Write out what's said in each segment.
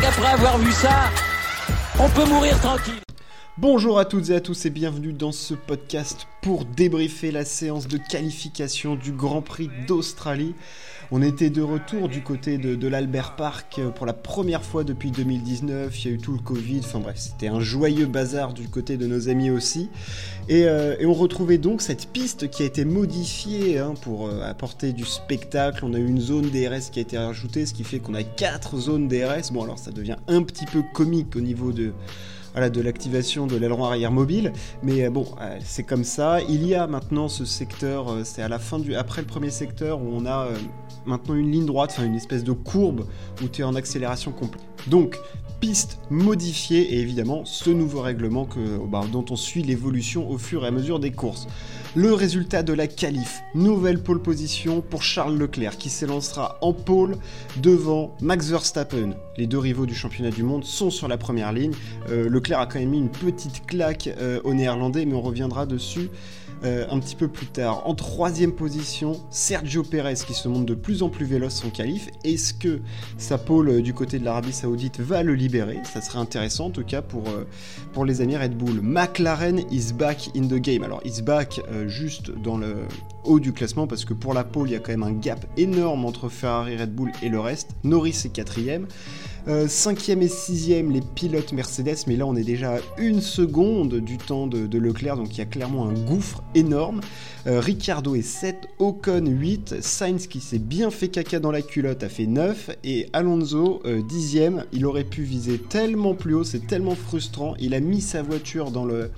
qu'après avoir vu ça, on peut mourir tranquille. Bonjour à toutes et à tous et bienvenue dans ce podcast pour débriefer la séance de qualification du Grand Prix d'Australie. On était de retour du côté de, l'Albert Park pour la première fois depuis 2019. Il y a eu tout le Covid. Enfin bref, c'était un joyeux bazar du côté de nos amis aussi. Et, euh, on retrouvait donc cette piste qui a été modifiée hein, pour euh, apporter du spectacle. On a eu une zone DRS qui a été rajoutée, ce qui fait qu'on a quatre zones DRS. Bon alors ça devient un petit peu comique au niveau de de l'activation de l'aileron arrière mobile. Mais euh, bon, euh, c'est comme ça. Il y a maintenant ce secteur, euh, c'est à la fin du, après le premier secteur où on a maintenant une ligne droite, enfin une espèce de courbe où tu es en accélération complète. Donc, piste modifiée et évidemment ce nouveau règlement que, bah, dont on suit l'évolution au fur et à mesure des courses. Le résultat de la qualif, nouvelle pole position pour Charles Leclerc qui s'élancera en pole devant Max Verstappen. Les deux rivaux du championnat du monde sont sur la première ligne. Leclerc a quand même mis une petite claque euh, aux Néerlandais, mais on reviendra dessus. Euh, un petit peu plus tard. En troisième position, Sergio Perez qui se montre de plus en plus véloce en qualif. Est-ce que sa pole du côté de l'Arabie Saoudite va le libérer? Ça serait intéressant en tout cas pour, pour les amis Red Bull. McLaren is back in the game. Alors, is back juste dans le haut du classement parce que pour la pole, il y a quand même un gap énorme entre Ferrari, Red Bull et le reste. Norris est quatrième. 5 euh, cinquième et sixième, les pilotes Mercedes, mais là on est déjà à une seconde du temps de, Leclerc, donc il y a clairement un gouffre énorme. Euh, Ricardo est 7, Ocon 8, Sainz qui s'est bien fait caca dans la culotte a fait 9, et Alonso 10ème, euh, il aurait pu viser tellement plus haut, c'est tellement frustrant, il a mis sa voiture dans le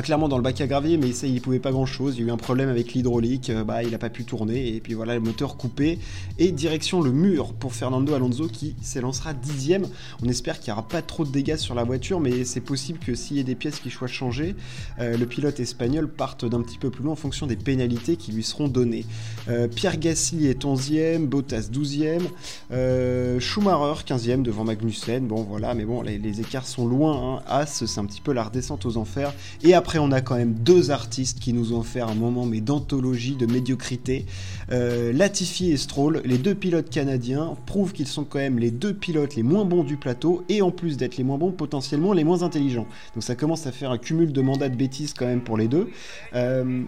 clairement dans le bac à gravier, mais ça, il pouvait pas grand chose. Il y a eu un problème avec l'hydraulique, euh, bah, il a pas pu tourner, et puis voilà, le moteur coupé. Et direction le mur pour Fernando Alonso qui s'élancera dixième. On espère qu'il n'y aura pas trop de dégâts sur la voiture, mais c'est possible que s'il y ait des pièces qui soient changées, euh, le pilote espagnol parte d'un petit peu plus loin en fonction des pénalités qui lui seront données. Euh, Pierre Gasly est 11e, Bottas 12e, Schumacher 15e devant Magnussen. Bon voilà, mais bon, les, écarts sont loin. Hein. As, c'est un petit peu la redescente aux enfers. Et on a quand même deux artistes qui nous ont fait un moment mais d'anthologie, de médiocrité. Euh, Latifi et Stroll, les deux pilotes canadiens, prouvent qu'ils sont quand même les deux pilotes les moins bons du plateau et en plus d'être les moins bons, potentiellement les moins intelligents. Donc ça commence à faire un cumul de mandats de bêtises quand même pour les deux. Euh,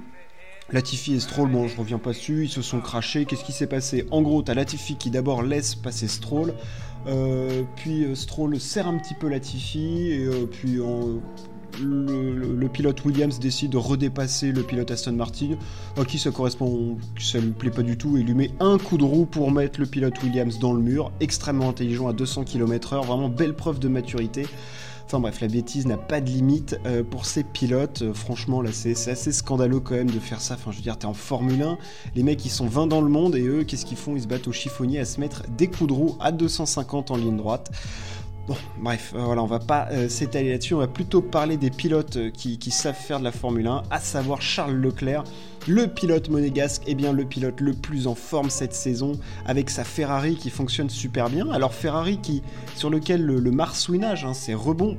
Latifi et Stroll, bon, je reviens pas dessus, ils se sont crachés. Qu'est-ce qui s'est passé? En gros, t'as Latifi qui d'abord laisse passer Stroll, euh, puis Stroll serre un petit peu Latifi, et puis en le, pilote Williams décide de redépasser le pilote Aston Martin, à qui ça correspond, ça lui plaît pas du tout, et lui met un coup de roue pour mettre le pilote Williams dans le mur, extrêmement intelligent à 200 km/h, vraiment belle preuve de maturité. Enfin bref, la bêtise n'a pas de limite euh, pour ces pilotes. Euh, franchement, là, c'est assez scandaleux quand même de faire ça. Enfin, je veux dire, t'es en Formule 1, les mecs, ils sont 20 dans le monde, et eux, qu'est-ce qu'ils font? Ils se battent au chiffonnier à se mettre des coups de roue à 250 en ligne droite. Bon, bref, euh, voilà, on va pas euh, s'étaler là-dessus, on va plutôt parler des pilotes euh, qui, savent faire de la Formule 1, à savoir Charles Leclerc, le pilote monégasque, et eh bien le pilote le plus en forme cette saison, avec sa Ferrari qui fonctionne super bien. Alors Ferrari qui, sur lequel le, marsouinage, hein, rebond,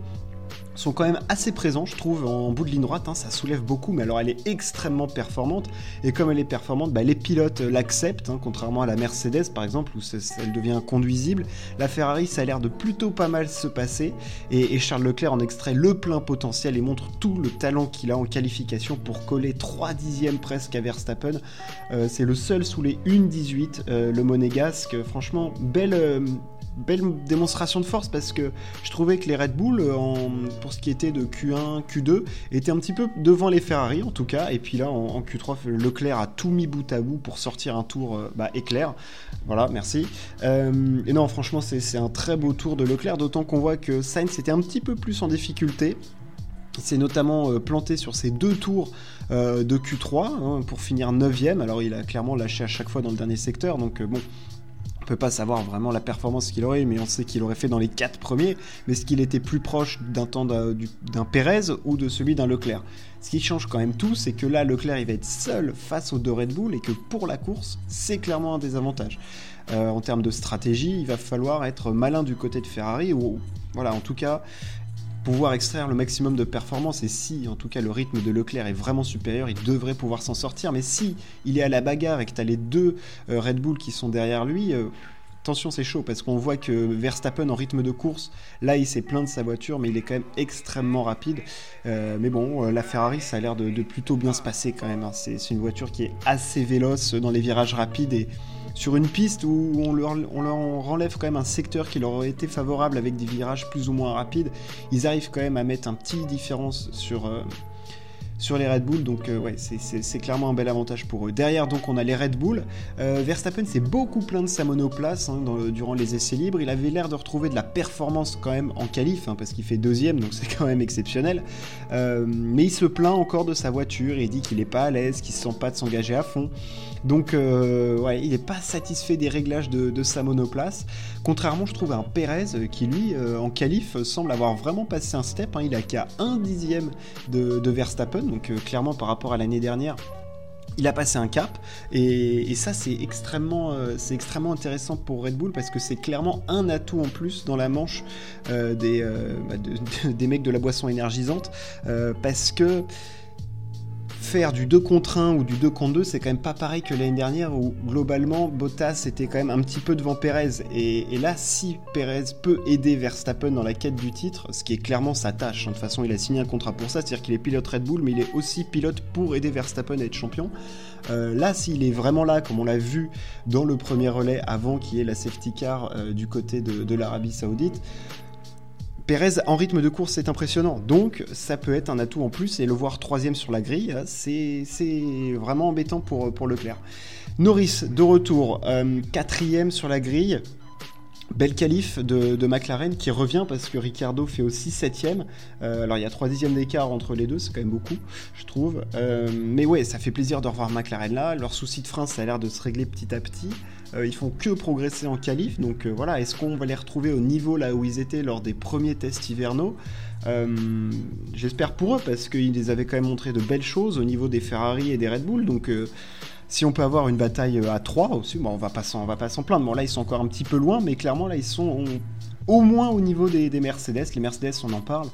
sont quand même assez présents, je trouve, en bout de ligne droite. Hein, ça soulève beaucoup, mais alors elle est extrêmement performante. Et comme elle est performante, bah, les pilotes l'acceptent, hein, contrairement à la Mercedes par exemple, où elle devient conduisible. La Ferrari, ça a l'air de plutôt pas mal se passer. Et, Charles Leclerc en extrait le plein potentiel et montre tout le talent qu'il a en qualification pour coller 3 dixièmes presque à Verstappen. Euh, c'est le seul sous les 1-18, euh, le monégasque. Franchement, belle. Euh, belle démonstration de force parce que je trouvais que les Red Bull, euh, pour ce qui était de Q1, Q2, étaient un petit peu devant les Ferrari en tout cas. Et puis là, en, Q3, Leclerc a tout mis bout à bout pour sortir un tour euh, bah, éclair. Voilà, merci. Euh, et non, franchement, c'est un très beau tour de Leclerc, d'autant qu'on voit que Sainz était un petit peu plus en difficulté. Il notamment planté sur ses deux tours de Q3 hein, pour finir 9ème. Alors il a clairement lâché à chaque fois dans le dernier secteur. Donc bon, on peut pas savoir vraiment la performance qu'il aurait, mais on sait qu'il aurait fait dans les quatre premiers. Mais est-ce qu'il était plus proche d'un temps d'un Pérez ou de celui d'un Leclerc? Ce qui change quand même tout, c'est que là, Leclerc, il va être seul face aux deux Red Bull et que pour la course, c'est clairement un désavantage. Euh, en termes de stratégie, il va falloir être malin du côté de Ferrari ou voilà, en tout cas, pouvoir extraire le maximum de performance et si en tout cas le rythme de Leclerc est vraiment supérieur, il devrait pouvoir s'en sortir. Mais si il est à la bagarre et que tu as les deux euh, Red Bull qui sont derrière lui, euh, attention, c'est chaud parce qu'on voit que Verstappen en rythme de course, là, il s'est plaint de sa voiture, mais il est quand même extrêmement rapide. Euh, mais bon, euh, la Ferrari, ça a l'air de, plutôt bien se passer quand même. Hein. C'est une voiture qui est assez véloce dans les virages rapides et sur une piste où on leur, enlève quand même un secteur qui leur aurait été favorable avec des virages plus ou moins rapides. Ils arrivent quand même à mettre un petit différence sur. Euh, sur les Red Bull. Donc euh, ouais, c'est clairement un bel avantage pour eux. Derrière, donc, on a les Red Bull. Euh, Verstappen s'est beaucoup plaint de sa monoplace hein, durant les essais libres. Il avait l'air de retrouver de la performance quand même en qualif, hein, parce qu'il fait deuxième, donc c'est quand même exceptionnel. Euh, mais il se plaint encore de sa voiture. il dit qu'il n'est pas à l'aise, qu'il ne se sent pas de s'engager à fond. Donc, ouais, il n'est pas satisfait des réglages de, sa monoplace. Contrairement, je trouve, à un Perez qui, lui, en qualif, semble avoir vraiment passé un step. Hein. Il a qu'à un dixième de Verstappen donc euh, clairement par rapport à l'année dernière, il a passé un cap. Et, ça c'est extrêmement, euh, extrêmement intéressant pour Red Bull parce que c'est clairement un atout en plus dans la manche euh, des, bah, des mecs de la boisson énergisante parce que faire du 2 contre 1 ou du 2 contre 2, c'est quand même pas pareil que l'année dernière où globalement Bottas était quand même un petit peu devant Perez. Et, là, si Perez peut aider Verstappen dans la quête du titre, ce qui est clairement sa tâche, hein, de toute façon il a signé un contrat pour ça, c'est-à-dire qu'il est pilote Red Bull, mais il est aussi pilote pour aider Verstappen à être champion. Euh, là, s'il est vraiment là, comme on l'a vu dans le premier relais avant qu'il y ait la safety car euh, du côté de l'Arabie Saoudite, Pérez en rythme de course c'est impressionnant, donc ça peut être un atout en plus et le voir troisième sur la grille, c'est vraiment embêtant pour, pour Leclerc. Norris de retour, euh, quatrième sur la grille, Belle qualif de, McLaren qui revient parce que Ricardo fait aussi 7 euh, alors il y a 3 dixièmes d'écart entre les deux, c'est quand même beaucoup, je trouve. Euh, mais ouais, ça fait plaisir de revoir McLaren là. Leur souci de frein, ça a l'air de se régler petit à petit. Euh, ils font que progresser en qualif, donc voilà, est-ce qu'on va les retrouver au niveau là où ils étaient lors des premiers tests hivernaux? J'espère pour eux parce qu'ils les avaient quand même montré de belles choses au niveau des Ferrari et des Red Bull, donc si on peut avoir une bataille euh, à 3 aussi, bon, on va pas s'en, va pas s'en plaindre. Bon, là, ils sont encore un petit peu loin, mais clairement, là, ils sont au moins au niveau des, Mercedes. Les Mercedes, on en parle.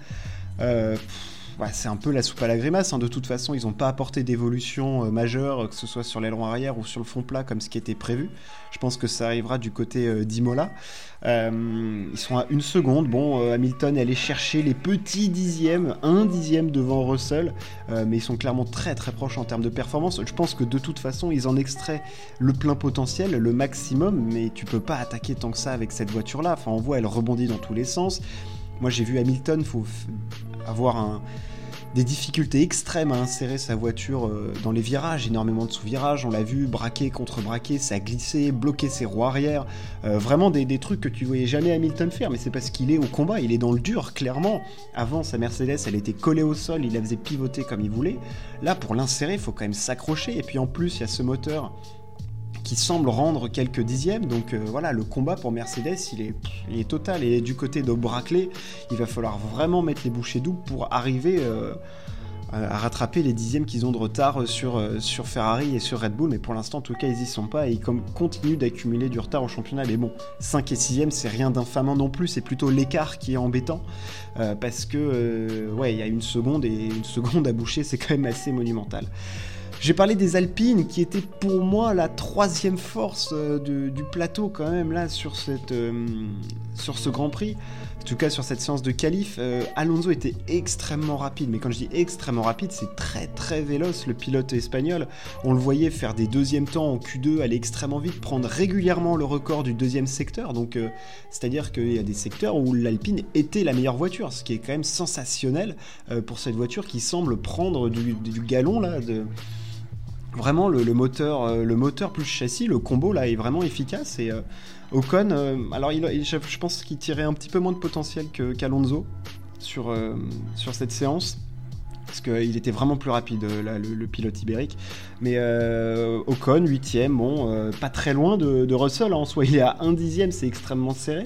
Euh, c'est un peu la soupe à la grimace. Hein. De toute façon, ils n'ont pas apporté d'évolution euh, majeure, que ce soit sur l'aileron arrière ou sur le fond plat, comme ce qui était prévu. Je pense que ça arrivera du côté euh, d'Imola. Euh, ils sont à une seconde. Bon, Hamilton est allé chercher les petits dixièmes, un dixième devant Russell, mais ils sont clairement très très proches en termes de performance. Je pense que de toute façon, ils en extraient le plein potentiel, le maximum, mais tu peux pas attaquer tant que ça avec cette voiture-là. Enfin, on voit, elle rebondit dans tous les sens. Moi, j'ai vu Hamilton, faut avoir des difficultés extrêmes à insérer sa voiture euh, dans les virages, énormément de sous-virages, on l'a vu, braquer contre braquer, ça a glissé, bloquer ses roues arrière, euh, vraiment des, trucs que tu voyais jamais Hamilton faire, mais c'est parce qu'il est au combat, il est dans le dur, clairement. Avant, sa Mercedes, elle était collée au sol, il la faisait pivoter comme il voulait. Là, pour l'insérer, il faut quand même s'accrocher, et puis en plus, il y a ce moteur semble rendre quelques dixièmes. Donc euh, voilà, le combat pour Mercedes, il est, il est total. Et du côté de Brackley, il va falloir vraiment mettre les bouchées doubles pour arriver euh, à rattraper les dixièmes qu'ils ont de retard sur, euh, sur Ferrari et sur Red Bull. Mais pour l'instant, en tout cas, ils y sont pas et ils continuent d'accumuler du retard au championnat. Mais bon, 5 et 6 c'est rien d'infamant non plus. C'est plutôt l'écart qui est embêtant. parce que, ouais, il y a une seconde et une seconde à boucher, c'est quand même assez monumental. J'ai parlé des Alpines qui étaient pour moi la troisième force euh, du plateau quand même là sur, cette, euh, sur ce Grand Prix. En tout cas sur cette séance de qualif, euh, Alonso était extrêmement rapide. Mais quand je dis extrêmement rapide, c'est très très véloce le pilote espagnol. On le voyait faire des deuxièmes temps en Q2, aller extrêmement vite, prendre régulièrement le record du deuxième secteur. Donc c'est-à-dire qu'il y a des secteurs où l'Alpine était la meilleure voiture, ce qui est quand même sensationnel pour cette voiture qui semble prendre du, du galon là de vraiment le, moteur, euh, le moteur plus châssis, le combo là est vraiment efficace. Et euh, Ocon, euh, alors je, pense qu'il tirait un petit peu moins de potentiel qu'Alonso sur, sur cette séance parce qu'il était vraiment plus rapide, euh, le, pilote ibérique. Mais euh, Ocon, 8 bon, euh, pas très loin de, Russell, hein. en soi il est à 1 dixième, c'est extrêmement serré.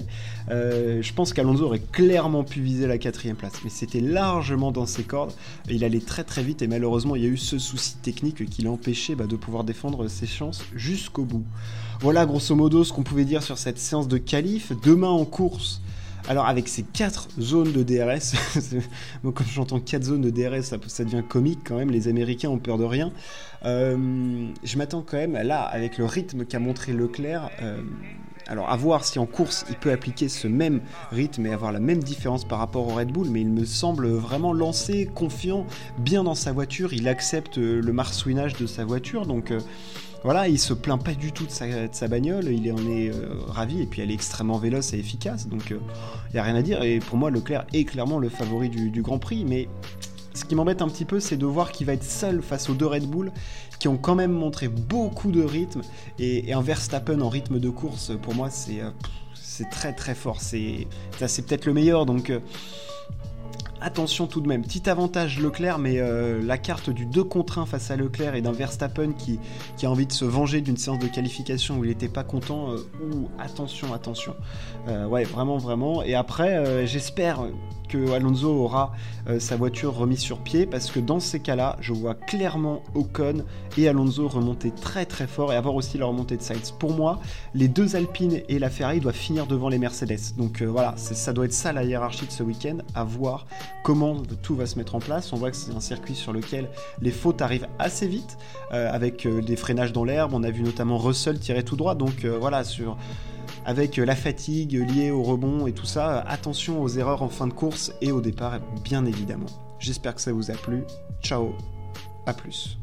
je pense qu'Alonso aurait clairement pu viser la quatrième place, mais c'était largement dans ses cordes. Il allait très très vite et malheureusement il y a eu ce souci technique qui l'a empêché bah, de pouvoir défendre ses chances jusqu'au bout. Voilà grosso modo ce qu'on pouvait dire sur cette séance de qualif. Demain en course, alors avec ces quatre zones de DRS, moi quand j'entends quatre zones de DRS, ça, devient comique quand même, les Américains ont peur de rien. Euh, je m'attends quand même, là, avec le rythme qu'a montré Leclerc, euh, Alors à voir si en course il peut appliquer ce même rythme et avoir la même différence par rapport au Red Bull, mais il me semble vraiment lancé, confiant, bien dans sa voiture, il accepte le marsouinage de sa voiture, donc euh, voilà, il se plaint pas du tout de sa, bagnole, il en est euh, ravi, et puis elle est extrêmement véloce et efficace, donc il euh, n'y a rien à dire, et pour moi Leclerc est clairement le favori du, Grand Prix, mais ce qui m'embête un petit peu, c'est de voir qu'il va être seul face aux deux Red Bull qui ont quand même montré beaucoup de rythme. Et, un Verstappen en rythme de course, pour moi, c'est c'est très très fort. C'est peut-être le meilleur, donc Attention tout de même, petit avantage Leclerc, mais euh, la carte du 2 contre 1 face à Leclerc et d'un Verstappen qui, a envie de se venger d'une séance de qualification où il n'était pas content, euh, attention, attention. Euh, ouais, vraiment, vraiment. Et après, j'espère que Alonso aura sa voiture remise sur pied parce que dans ces cas-là, je vois clairement Ocon et Alonso remonter très très fort et avoir aussi la remontée de Sainz. Pour moi, les deux Alpines et la Ferrari doivent finir devant les Mercedes. Donc voilà, ça doit être ça la hiérarchie de ce week-end, à voir comment tout va se mettre en place. On voit que c'est un circuit sur lequel les fautes arrivent assez vite, euh, avec euh, des freinages dans l'herbe. On a vu notamment Russell tirer tout droit. Donc euh, voilà, sur avec la fatigue liée au rebond et tout ça, attention aux erreurs en fin de course et au départ, bien évidemment. J'espère que ça vous a plu. Ciao, à plus.